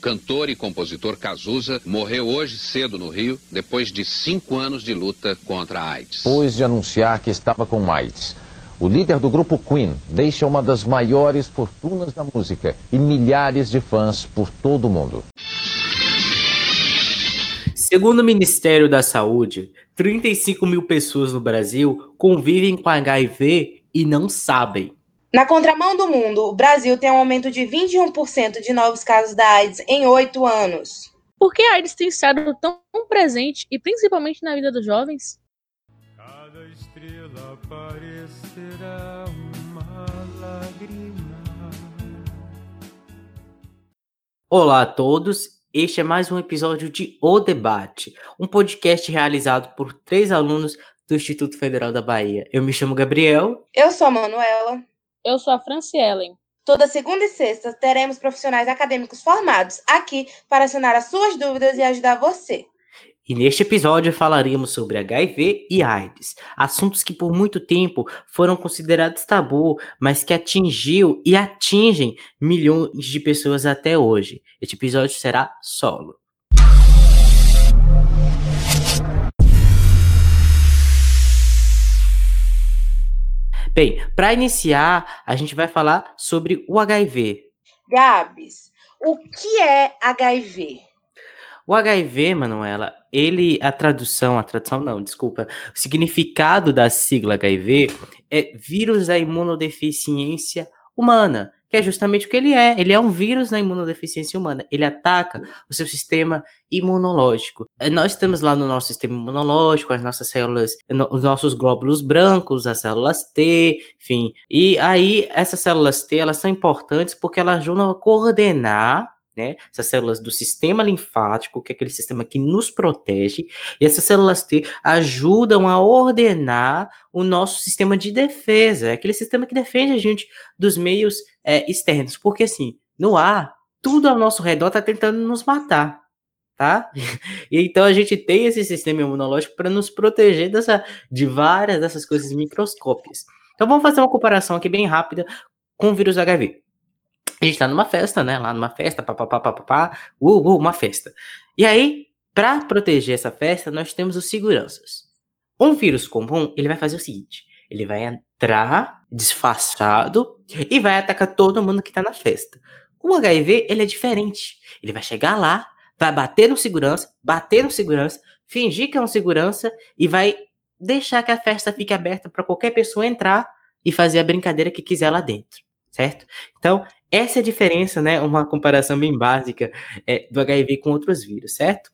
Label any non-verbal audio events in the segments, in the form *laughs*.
cantor e compositor Cazuza morreu hoje cedo no Rio, depois de cinco anos de luta contra a AIDS. Depois de anunciar que estava com AIDS. O líder do grupo Queen deixa uma das maiores fortunas da música e milhares de fãs por todo o mundo. Segundo o Ministério da Saúde, 35 mil pessoas no Brasil convivem com HIV e não sabem. Na contramão do mundo, o Brasil tem um aumento de 21% de novos casos da AIDS em oito anos. Por que a AIDS tem estado tão presente e principalmente na vida dos jovens? Cada estrela parecerá uma lágrima. Olá a todos este é mais um episódio de O Debate, um podcast realizado por três alunos do Instituto Federal da Bahia. Eu me chamo Gabriel. Eu sou a Manuela. Eu sou a Francielen. Toda segunda e sexta teremos profissionais acadêmicos formados aqui para sanar as suas dúvidas e ajudar você. E neste episódio falaremos sobre HIV e AIDS, assuntos que por muito tempo foram considerados tabu, mas que atingiu e atingem milhões de pessoas até hoje. Este episódio será solo. Bem, para iniciar, a gente vai falar sobre o HIV. Gabs, o que é HIV? O HIV, Manuela, ele, a tradução, a tradução não, desculpa, o significado da sigla HIV é vírus da imunodeficiência humana, que é justamente o que ele é. Ele é um vírus da imunodeficiência humana. Ele ataca o seu sistema imunológico. É, nós estamos lá no nosso sistema imunológico, as nossas células, os nossos glóbulos brancos, as células T, enfim. E aí, essas células T, elas são importantes porque elas ajudam a coordenar né? Essas células do sistema linfático, que é aquele sistema que nos protege, e essas células T ajudam a ordenar o nosso sistema de defesa, é aquele sistema que defende a gente dos meios é, externos, porque assim, no ar, tudo ao nosso redor está tentando nos matar, tá? *laughs* E então a gente tem esse sistema imunológico para nos proteger dessa, de várias dessas coisas microscópicas. Então vamos fazer uma comparação aqui bem rápida com o vírus HIV a gente tá numa festa, né? Lá numa festa, papapá, papapá, uh, uh, uma festa. E aí, para proteger essa festa, nós temos os seguranças. Um vírus comum, ele vai fazer o seguinte: ele vai entrar disfarçado e vai atacar todo mundo que tá na festa. O HIV, ele é diferente. Ele vai chegar lá, vai bater no segurança, bater no segurança, fingir que é um segurança e vai deixar que a festa fique aberta para qualquer pessoa entrar e fazer a brincadeira que quiser lá dentro, certo? Então, essa é a diferença, né? Uma comparação bem básica é, do HIV com outros vírus, certo?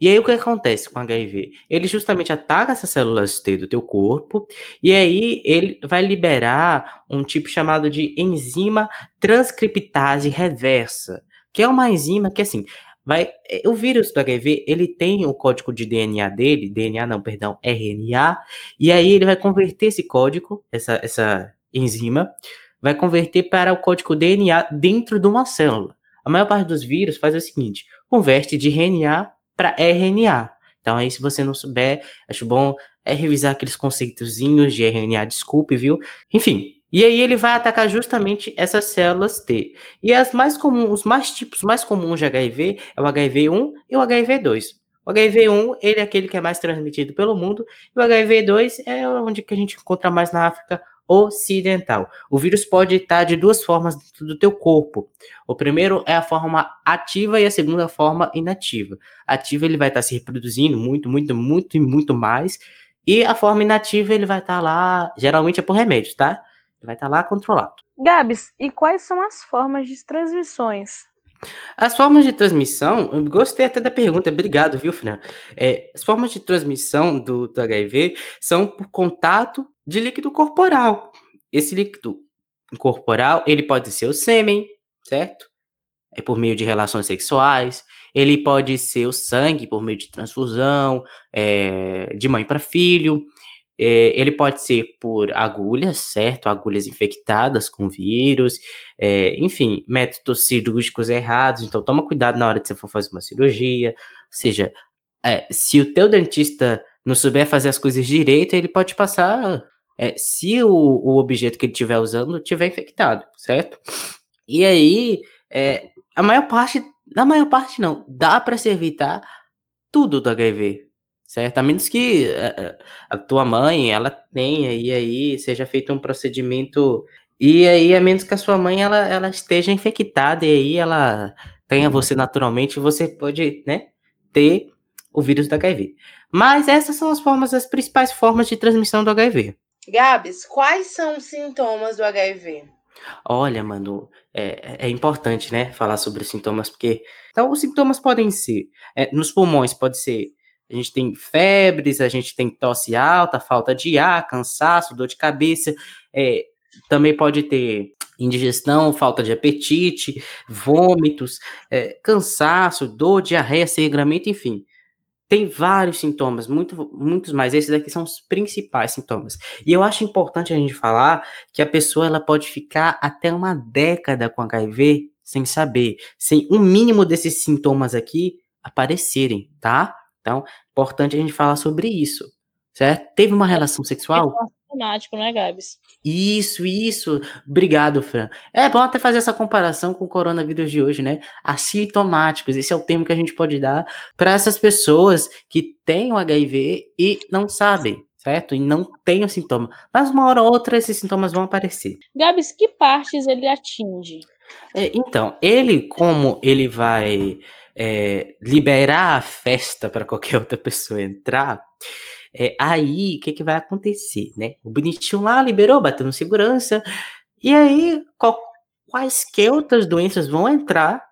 E aí o que acontece com o HIV? Ele justamente ataca essas células T do teu corpo e aí ele vai liberar um tipo chamado de enzima transcriptase reversa, que é uma enzima que assim vai é, o vírus do HIV ele tem o código de DNA dele, DNA não, perdão, RNA, e aí ele vai converter esse código, essa essa enzima vai converter para o código DNA dentro de uma célula. A maior parte dos vírus faz o seguinte: converte de RNA para RNA. Então, aí, se você não souber, acho bom é revisar aqueles conceitozinhos de RNA, desculpe, viu? Enfim, e aí ele vai atacar justamente essas células T. E as mais comuns, os mais tipos mais comuns de HIV é o HIV1 e o HIV2. O HIV1, ele é aquele que é mais transmitido pelo mundo, e o HIV2 é onde que a gente encontra mais na África ocidental. O vírus pode estar de duas formas dentro do teu corpo. O primeiro é a forma ativa e a segunda forma inativa. Ativa ele vai estar se reproduzindo muito, muito, muito e muito mais. E a forma inativa ele vai estar lá, geralmente é por remédio, tá? Ele vai estar lá controlado. Gabs, e quais são as formas de transmissões? As formas de transmissão, eu gostei até da pergunta, obrigado, viu, Fran? É, as formas de transmissão do, do HIV são por contato de líquido corporal. Esse líquido corporal, ele pode ser o sêmen, certo? É por meio de relações sexuais. Ele pode ser o sangue por meio de transfusão, é, de mãe para filho. É, ele pode ser por agulhas, certo? Agulhas infectadas com vírus, é, enfim, métodos cirúrgicos errados. Então, toma cuidado na hora que você for fazer uma cirurgia. Ou seja, é, se o teu dentista não souber fazer as coisas direito, ele pode passar é, se o, o objeto que ele estiver usando estiver infectado, certo? E aí, é, a maior parte Na maior parte, não. Dá para se evitar tudo do HIV, certo? A menos que a, eh, eh, a tua mãe, ela tenha, e aí seja feito um procedimento. E aí, a menos que a sua mãe, ela, ela esteja infectada, e aí ela tenha você naturalmente, você pode, né, ter o vírus do HIV. Mas essas são as formas, as principais formas de transmissão do HIV. Gabs, quais são os sintomas do HIV? Olha, mano, é, é importante, né, falar sobre os sintomas, porque então os sintomas podem ser, é, nos pulmões pode ser, a gente tem febres, a gente tem tosse alta, falta de ar, cansaço, dor de cabeça, é, também pode ter indigestão, falta de apetite, vômitos, é, cansaço, dor, diarreia, sangramento, enfim. Tem vários sintomas, muito, muitos mais. Esses aqui são os principais sintomas. E eu acho importante a gente falar que a pessoa ela pode ficar até uma década com HIV sem saber, sem um mínimo desses sintomas aqui aparecerem, tá? Então, importante a gente falar sobre isso, certo? Teve uma relação sexual? Automático, né, Gabs? Isso, isso. Obrigado, Fran. É bom até fazer essa comparação com o coronavírus de hoje, né? Assintomáticos. Esse é o termo que a gente pode dar para essas pessoas que têm o HIV e não sabem, certo? E não têm o sintoma. Mas uma hora ou outra esses sintomas vão aparecer. Gabs, que partes ele atinge? É, então, ele, como ele vai é, liberar a festa para qualquer outra pessoa entrar, é, aí, o que, que vai acontecer, né? O bonitinho lá liberou, bateu no segurança, e aí qual, quaisquer outras doenças vão entrar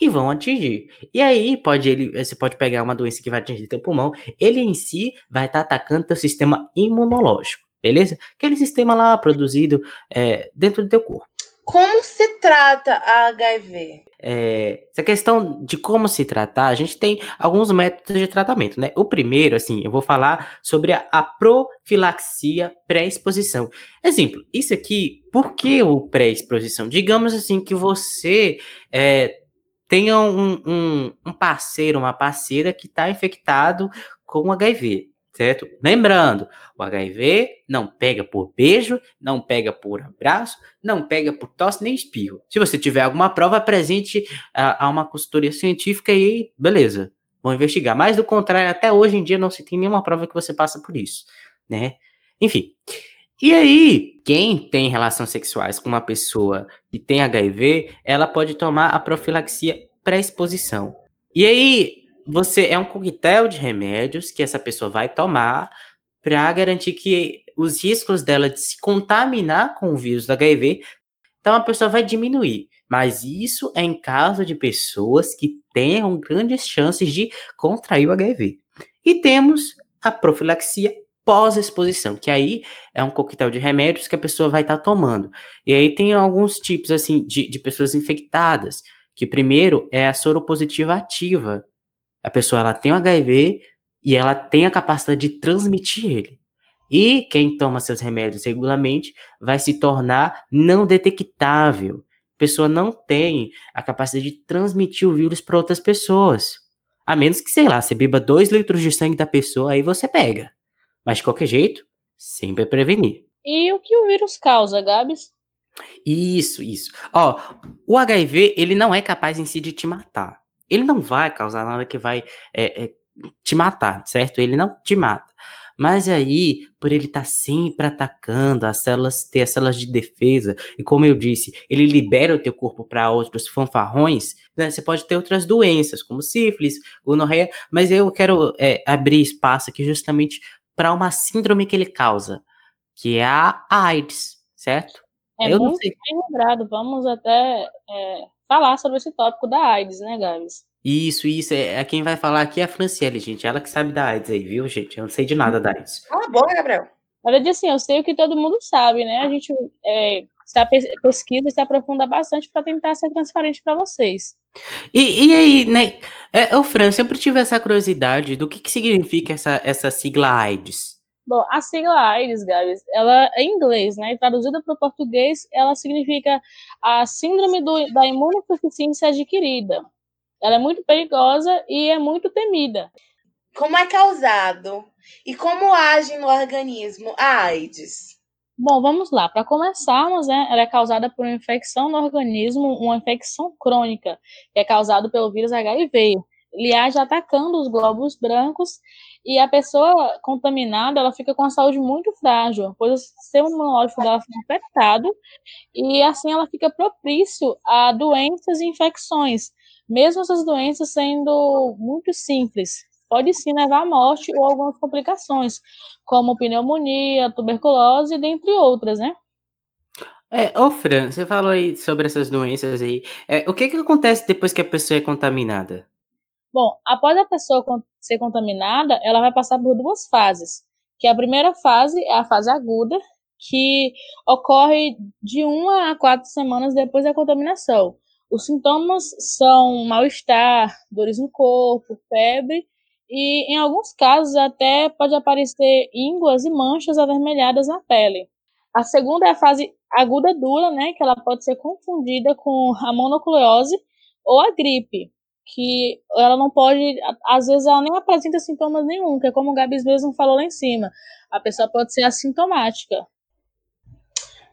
e vão atingir. E aí pode ele, você pode pegar uma doença que vai atingir teu pulmão, ele em si vai estar tá atacando teu sistema imunológico, beleza? Aquele sistema lá produzido é, dentro do teu corpo. Como se trata a HIV? É, essa questão de como se tratar, a gente tem alguns métodos de tratamento, né? O primeiro, assim, eu vou falar sobre a, a profilaxia pré-exposição. Exemplo, isso aqui, por que o pré-exposição? Digamos assim que você é, tenha um, um, um parceiro, uma parceira que está infectado com HIV certo? Lembrando, o HIV não pega por beijo, não pega por abraço, não pega por tosse nem espirro. Se você tiver alguma prova, apresente a, a uma consultoria científica e beleza, vão investigar. Mas do contrário, até hoje em dia não se tem nenhuma prova que você passa por isso, né? Enfim. E aí, quem tem relações sexuais com uma pessoa que tem HIV, ela pode tomar a profilaxia pré-exposição. E aí, você é um coquetel de remédios que essa pessoa vai tomar para garantir que os riscos dela de se contaminar com o vírus do HIV, então a pessoa vai diminuir. Mas isso é em caso de pessoas que tenham grandes chances de contrair o HIV. E temos a profilaxia pós-exposição, que aí é um coquetel de remédios que a pessoa vai estar tá tomando. E aí tem alguns tipos assim de, de pessoas infectadas, que primeiro é a soropositiva ativa, a pessoa ela tem o HIV e ela tem a capacidade de transmitir ele. E quem toma seus remédios regularmente vai se tornar não detectável. A pessoa não tem a capacidade de transmitir o vírus para outras pessoas. A menos que, sei lá, você beba dois litros de sangue da pessoa, aí você pega. Mas de qualquer jeito, sempre prevenir. E o que o vírus causa, Gabs? Isso, isso. Ó, o HIV, ele não é capaz em si de te matar ele não vai causar nada que vai é, é, te matar, certo? Ele não te mata. Mas aí, por ele estar tá sempre atacando as células, ter as células de defesa, e como eu disse, ele libera o teu corpo para outros fanfarrões, né? Você pode ter outras doenças, como sífilis, gonorreia, mas eu quero é, abrir espaço aqui justamente para uma síndrome que ele causa, que é a AIDS, certo? É eu muito bem lembrado, vamos até é, falar sobre esse tópico da AIDS, né, Gabs? Isso, isso. É, é, quem vai falar aqui é a Franciele, gente. Ela que sabe da AIDS aí, viu, gente? Eu não sei de nada da AIDS. Ah, bom, Gabriel. Na verdade, assim, eu sei o que todo mundo sabe, né? A gente é, está pesquisa e se aprofunda bastante para tentar ser transparente para vocês. E, e, aí, né? É, ô, Fran, sempre tive essa curiosidade do que, que significa essa, essa sigla AIDS. Bom, a sigla AIDS, Gabs, ela é em inglês, né? E traduzida para o português, ela significa a síndrome do, da imunodeficiência adquirida. Ela é muito perigosa e é muito temida. Como é causado e como age no organismo a AIDS? Bom, vamos lá. Para começarmos, né, ela é causada por uma infecção no organismo, uma infecção crônica, que é causada pelo vírus HIV. Ele age atacando os glóbulos brancos e a pessoa contaminada, ela fica com a saúde muito frágil, pois o sistema imunológico dela fica afetado e assim ela fica propício a doenças e infecções, mesmo essas doenças sendo muito simples. Pode sim levar à morte ou algumas complicações, como pneumonia, tuberculose, dentre outras, né? É, ô Fran, você falou aí sobre essas doenças aí. É, o que que acontece depois que a pessoa é contaminada? Bom, após a pessoa ser contaminada, ela vai passar por duas fases. Que a primeira fase é a fase aguda, que ocorre de uma a quatro semanas depois da contaminação. Os sintomas são mal-estar, dores no corpo, febre e, em alguns casos, até pode aparecer ínguas e manchas avermelhadas na pele. A segunda é a fase aguda dura, né, que ela pode ser confundida com a mononucleose ou a gripe, que ela não pode, às vezes ela nem apresenta sintomas nenhum, que é como o Gabs mesmo falou lá em cima, a pessoa pode ser assintomática.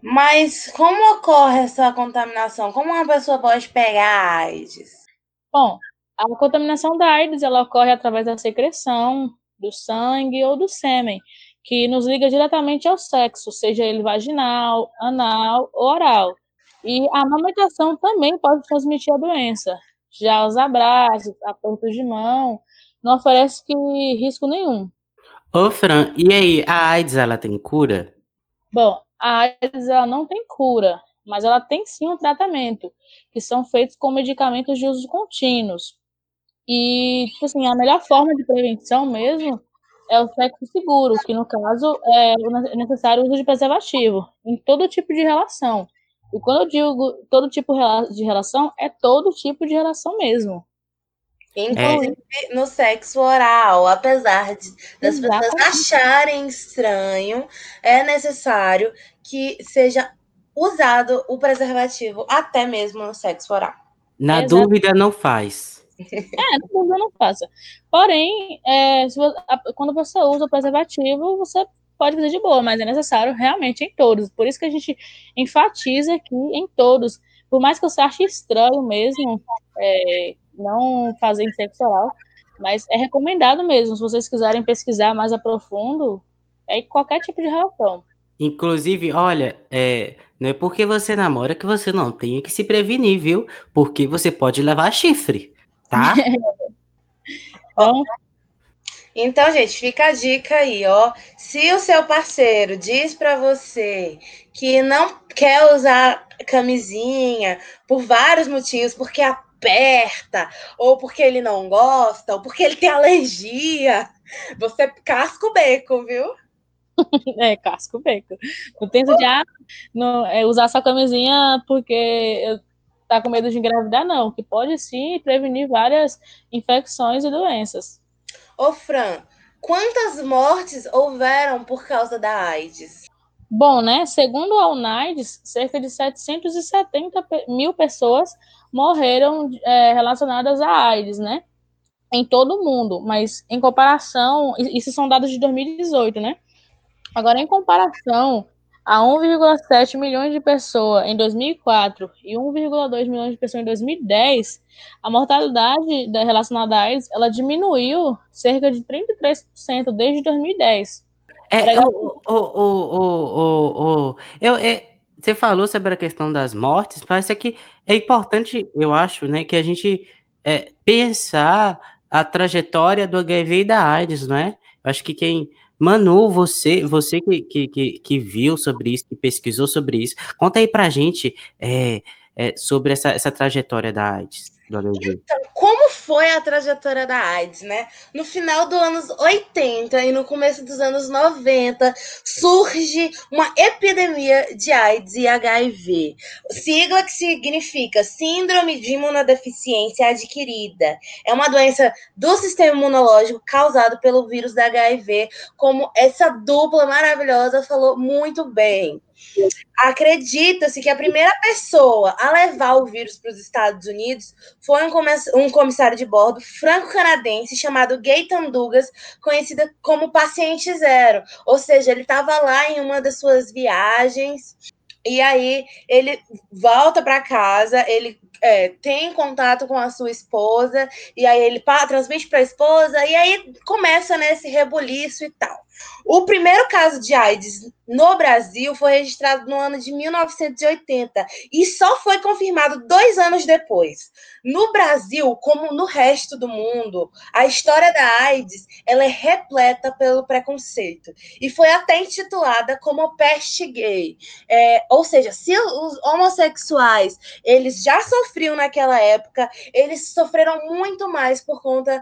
Mas como ocorre essa contaminação? Como uma pessoa pode pegar AIDS? Bom, a contaminação da AIDS ela ocorre através da secreção, do sangue ou do sêmen, que nos liga diretamente ao sexo, seja ele vaginal, anal ou oral. E a amamentação também pode transmitir a doença. Já os abraços, apertos de mão, não oferece risco nenhum. Ô, Fran, e aí, a AIDS ela tem cura? Bom, a AIDS ela não tem cura, mas ela tem sim um tratamento, que são feitos com medicamentos de uso contínuos. E, tipo assim, a melhor forma de prevenção mesmo é o sexo seguro, que no caso é necessário o uso de preservativo em todo tipo de relação. E quando eu digo todo tipo de relação, é todo tipo de relação mesmo. Inclusive é. no sexo oral, apesar de, das Exatamente. pessoas acharem estranho, é necessário que seja usado o preservativo até mesmo no sexo oral. Na Exato. dúvida, não faz. *laughs* É, na dúvida, não faça. Porém, é, você, quando você usa o preservativo, você pode fazer de boa, mas é necessário realmente em todos. Por isso que a gente enfatiza aqui em todos. Por mais que você ache estranho mesmo é, não fazer em sexo oral, mas é recomendado mesmo. Se vocês quiserem pesquisar mais a profundo, é qualquer tipo de relação. Inclusive, olha, é, não é porque você namora que você não tem que se prevenir, viu? Porque você pode levar chifre, tá? *laughs* *laughs* então, então, gente, fica a dica aí, ó. Se o seu parceiro diz para você que não quer usar camisinha por vários motivos, porque aperta, ou porque ele não gosta, ou porque ele tem alergia, você casca o beco, viu? *laughs* é, casco beco. Não tenta de ah, não, é, usar sua camisinha porque tá com medo de engravidar, não. Que pode sim prevenir várias infecções e doenças. Ô, Fran, quantas mortes houveram por causa da AIDS? Bom, né? Segundo a UNAIDS, cerca de 770 mil pessoas morreram é, relacionadas à AIDS, né? Em todo o mundo. Mas em comparação, isso são dados de 2018, né? Agora, em comparação a 1,7 milhões de pessoas em 2004 e 1,2 milhões de pessoas em 2010, a mortalidade relacionada à AIDS ela diminuiu cerca de 33% desde 2010. É, o, o, o, o, o, eu, é, você falou sobre a questão das mortes, parece que é importante, eu acho, né, que a gente é, pensar a trajetória do HIV e da AIDS, não é? Eu acho que quem Manu, você, você que, que, que, viu sobre isso, que pesquisou sobre isso, conta aí pra gente é, é, sobre essa, essa trajetória da AIDS. Então, como foi a trajetória da AIDS, né? No final dos anos 80 e no começo dos anos 90, surge uma epidemia de AIDS e HIV. Sigla que significa Síndrome de Imunodeficiência Adquirida. É uma doença do sistema imunológico causada pelo vírus da HIV, como essa dupla maravilhosa falou muito bem. Acredita-se que a primeira pessoa a levar o vírus para os Estados Unidos foi um comissário de bordo franco-canadense chamado Gaetan Dugas, conhecido como Paciente Zero. Ou seja, ele estava lá em uma das suas viagens e aí ele volta para casa, ele é, tem contato com a sua esposa, e aí ele transmite para a esposa, e aí começa nesse né, rebuliço e tal. O primeiro caso de AIDS no Brasil foi registrado no ano de 1980 e só foi confirmado dois anos depois. No Brasil, como no resto do mundo, a história da AIDS ela é repleta pelo preconceito e foi até intitulada como peste gay. É, ou seja, se os homossexuais eles já sofriam naquela época, eles sofreram muito mais por conta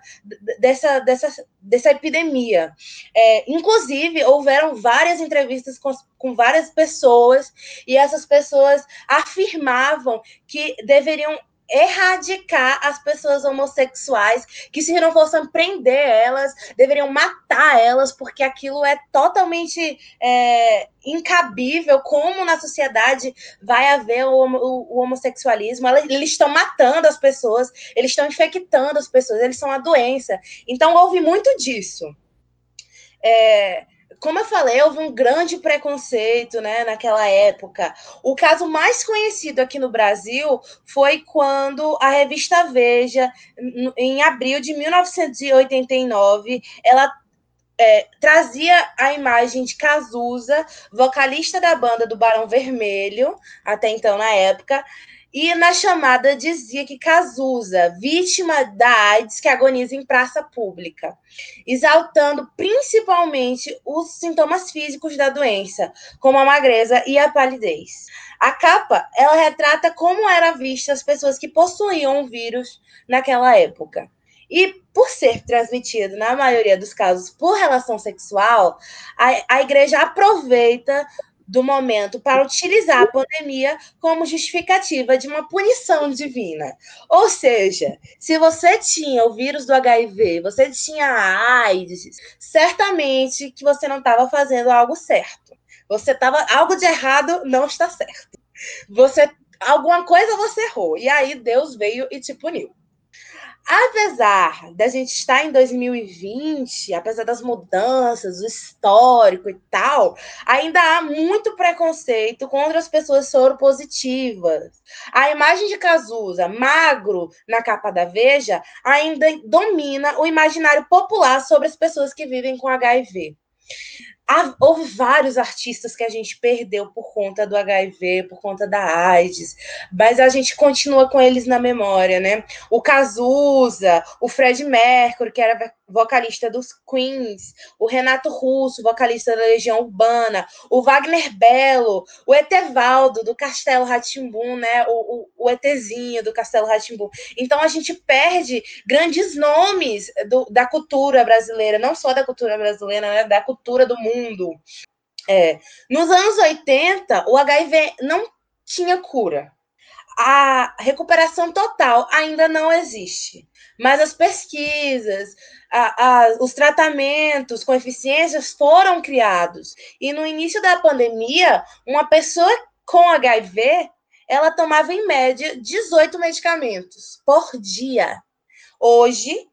dessa, dessa, dessa epidemia. É, inclusive, houveram várias entrevistas com, com várias pessoas, e essas pessoas afirmavam que deveriam erradicar as pessoas homossexuais, que se não fossem prender elas, deveriam matar elas, porque aquilo é totalmente é, incabível, como na sociedade vai haver o, o, o homossexualismo, eles estão matando as pessoas, eles estão infectando as pessoas, eles são a doença. Então houve muito disso. É, como eu falei, houve um grande preconceito né, naquela época. O caso mais conhecido aqui no Brasil foi quando a revista Veja, em abril de 1989, ela é, trazia a imagem de Cazuza, vocalista da banda do Barão Vermelho, até então na época, e na chamada dizia que Cazuza, vítima da AIDS que agoniza em praça pública, exaltando principalmente os sintomas físicos da doença, como a magreza e a palidez. A capa, ela retrata como era vista as pessoas que possuíam o vírus naquela época. E por ser transmitido, na maioria dos casos, por relação sexual, a, a igreja aproveita do momento para utilizar a pandemia como justificativa de uma punição divina. Ou seja, se você tinha o vírus do HIV, você tinha a AIDS, certamente que você não estava fazendo algo certo. Você estava algo de errado não está certo. Você alguma coisa você errou e aí Deus veio e te puniu. Apesar da gente estar em 2020, apesar das mudanças, o histórico e tal, ainda há muito preconceito contra as pessoas soropositivas. A imagem de Cazuza, magro, na capa da Veja, ainda domina o imaginário popular sobre as pessoas que vivem com HIV houve vários artistas que a gente perdeu por conta do HIV, por conta da AIDS, mas a gente continua com eles na memória, né? O Cazuza, o Fred Mercury, que era vocalista dos Queens, o Renato Russo, vocalista da Legião Urbana, o Wagner Belo, o Etevaldo, do Castelo Ratimbum, né? O, o, o ETzinho do Castelo Ratimbum. Então a gente perde grandes nomes do, da cultura brasileira, não só da cultura brasileira, né? Da cultura do mundo. É, nos anos 80, o HIV não tinha cura a recuperação total ainda não existe, mas as pesquisas, a, a, os tratamentos com eficiências foram criados. E no início da pandemia, uma pessoa com HIV, ela tomava em média 18 medicamentos por dia. Hoje,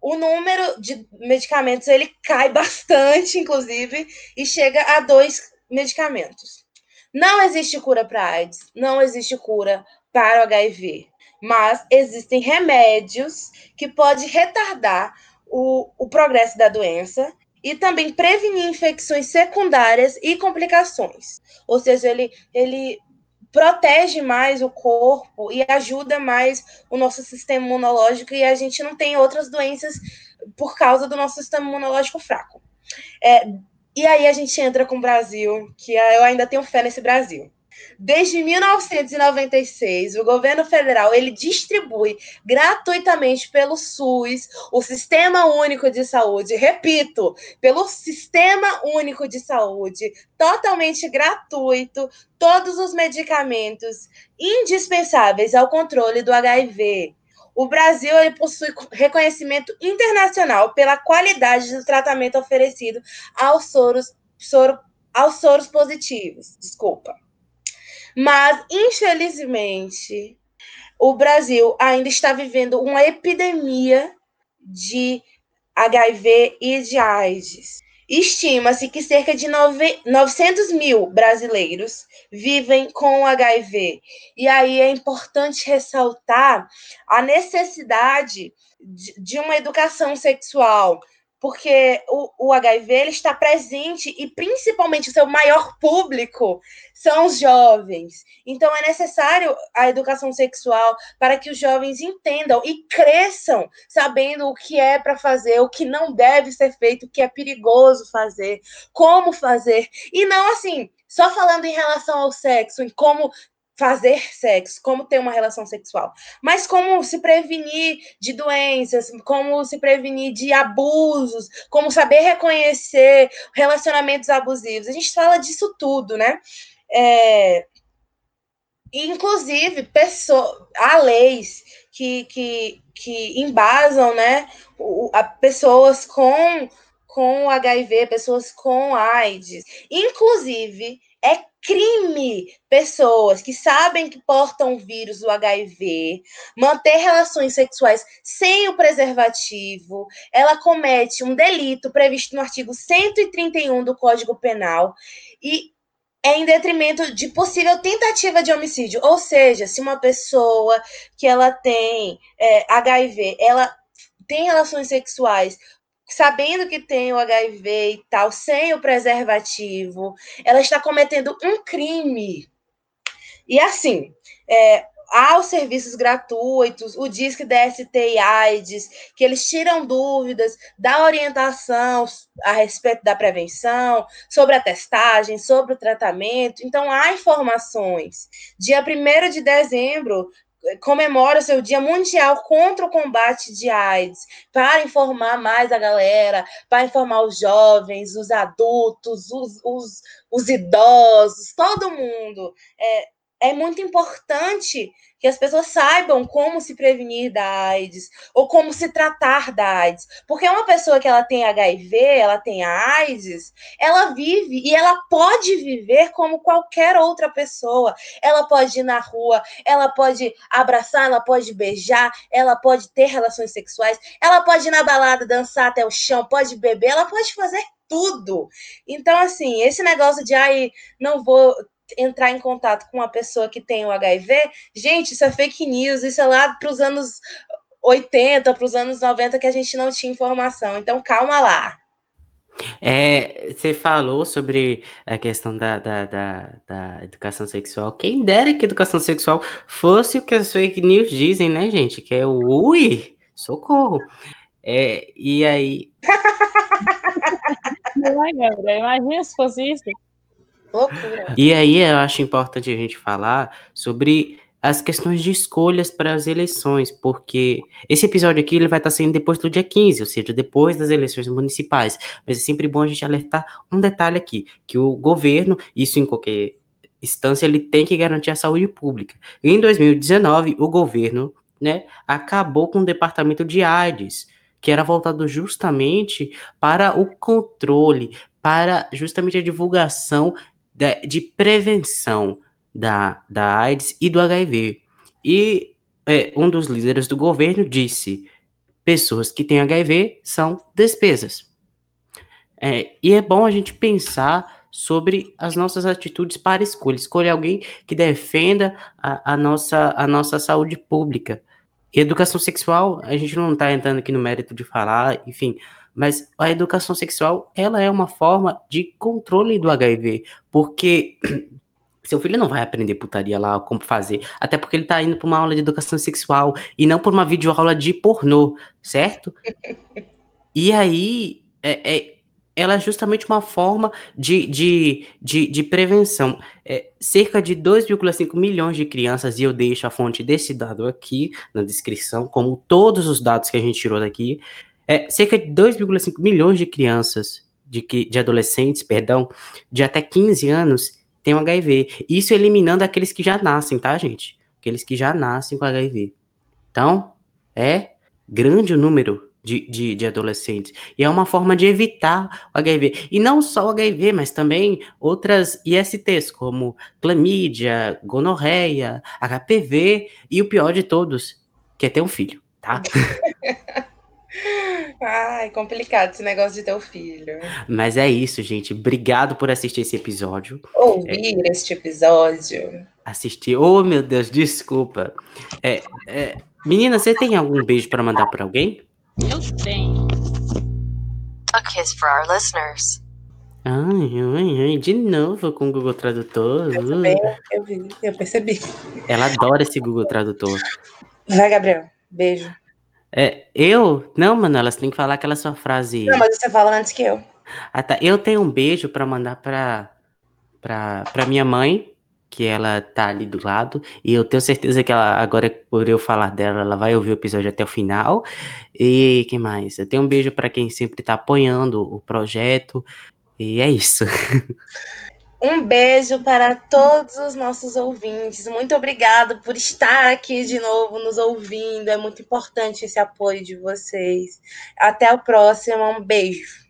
o número de medicamentos ele cai *laughs* bastante, inclusive, e chega a dois medicamentos. Não existe cura para AIDS, não existe cura para o HIV, mas existem remédios que podem retardar o, o progresso da doença e também prevenir infecções secundárias e complicações. Ou seja, ele, ele protege mais o corpo e ajuda mais o nosso sistema imunológico e a gente não tem outras doenças por causa do nosso sistema imunológico fraco. É, e aí a gente entra com o Brasil, que eu ainda tenho fé nesse Brasil. Desde 1996, o governo federal ele distribui gratuitamente pelo SUS, o Sistema Único de Saúde, repito, pelo Sistema Único de Saúde, totalmente gratuito, todos os medicamentos indispensáveis ao controle do HIV. O Brasil possui reconhecimento internacional pela qualidade do tratamento oferecido aos soros, soro aos soros positivos, desculpa. Mas, infelizmente, o Brasil ainda está vivendo uma epidemia de HIV e de AIDS. Estima-se que cerca de 900 mil brasileiros vivem com HIV. E aí é importante ressaltar a necessidade de uma educação sexual, porque o, o HIV ele está presente e principalmente o seu maior público são os jovens. Então é necessário a educação sexual para que os jovens entendam e cresçam sabendo o que é para fazer, o que não deve ser feito, o que é perigoso fazer, como fazer. E não assim, só falando em relação ao sexo, em como fazer sexo, como ter uma relação sexual, mas como se prevenir de doenças, como se prevenir de abusos, como saber reconhecer relacionamentos abusivos. A gente fala disso tudo, né? É, inclusive, pessoa, há leis que, que, que embasam né, o, a pessoas com, com HIV, pessoas com AIDS. Inclusive, é crime pessoas que sabem que portam o vírus do HIV manter relações sexuais sem o preservativo. Ela comete um delito previsto no artigo 131 do Código Penal e é em detrimento de possível tentativa de homicídio. Ou seja, se uma pessoa que ela tem é, HIV, ela tem relações sexuais sabendo que tem o HIV e tal, sem o preservativo, ela está cometendo um crime. E assim, é, há os serviços gratuitos, o Disque DST e AIDS, que eles tiram dúvidas, dá orientação a respeito da prevenção, sobre a testagem, sobre o tratamento. Então, há informações. Dia 1 de dezembro, comemora o seu Dia Mundial contra o combate de AIDS, para informar mais a galera, para informar os jovens, os adultos, os, os, os idosos, todo mundo. É, é muito importante que as pessoas saibam como se prevenir da AIDS ou como se tratar da AIDS. Porque uma pessoa que ela tem HIV, ela tem AIDS, ela vive e ela pode viver como qualquer outra pessoa. Ela pode ir na rua, ela pode abraçar, ela pode beijar, ela pode ter relações sexuais, ela pode ir na balada dançar até o chão, pode beber, ela pode fazer tudo. Então, assim, esse negócio de ai, não vou entrar em contato com uma pessoa que tem o HIV, gente, isso é fake news, isso é lá para os anos 80, para os anos 90 que a gente não tinha informação. Então, calma lá. É, você falou sobre a questão da, da, da, da, educação sexual. Quem dera que educação sexual fosse o que as fake news dizem, né, gente? Que é o ui, socorro. É, e aí. *laughs* Não é? Imagina se fosse isso. Loucura. E aí eu acho importante a gente falar sobre as questões de escolhas para as eleições, porque esse episódio aqui ele vai estar sendo depois do dia 15, ou seja, depois das eleições municipais. Mas é sempre bom a gente alertar um detalhe aqui, que o governo, isso em qualquer instância, ele tem que garantir a saúde pública. Em 2019, o governo, né, acabou com o departamento de AIDS, que era voltado justamente para o controle, para justamente a divulgação de, de prevenção da, da AIDS e do HIV. E é, um dos líderes do governo disse: pessoas que têm HIV são despesas. É, e é bom a gente pensar sobre as nossas atitudes para escolha. Escolher alguém que defenda a, a, nossa, a nossa saúde pública. E educação sexual, a gente não está entrando aqui no mérito de falar, enfim, mas a educação sexual, ela é uma forma de controle do HIV, porque *clears throat* seu filho não vai aprender putaria lá, como fazer, até porque ele tá indo para uma aula de educação sexual e não por uma videoaula de pornô, certo? E aí, é, é, ela é justamente uma forma de, de, de, de prevenção. É, cerca de 2,5 milhões de crianças, e eu deixo a fonte desse dado aqui na descrição, como todos os dados que a gente tirou daqui, é, cerca de 2,5 milhões de crianças, de, de adolescentes, perdão, de até 15 anos têm HIV. Isso eliminando aqueles que já nascem, tá, gente? Aqueles que já nascem com HIV. Então, é grande o número de, de, de, adolescentes. E é uma forma de evitar o HIV. E não só o HIV, mas também outras ISTs, como clamídia, gonorreia, HPV e o pior de todos, que é ter um filho, tá? *laughs* Ai, complicado esse negócio de ter um filho. Mas é isso, gente. Obrigado por assistir esse episódio. Ouvir é, este episódio. Assistir. Oh, meu Deus, desculpa. É, é, menina, você tem algum beijo para mandar para alguém? Eu tenho. A kiss for our listeners. Ai, ai, ai, de novo com o Google Tradutor. Eu também, eu vi, eu percebi. Ela adora esse Google Tradutor. Vai, Gabriel. Beijo. É, eu? Não, mano, elas têm que falar aquela sua frase. Não, mas você fala antes que eu. Ah, tá. Eu tenho um beijo para mandar pra, pra, pra minha mãe, que ela tá ali do lado, e eu tenho certeza que ela, agora por eu falar dela, ela vai ouvir o episódio até o final. E que mais? Eu tenho um beijo para quem sempre tá apoiando o projeto, e é isso. *laughs* Um beijo para todos os nossos ouvintes. Muito obrigado por estar aqui de novo nos ouvindo. É muito importante esse apoio de vocês. Até o próximo. Um beijo.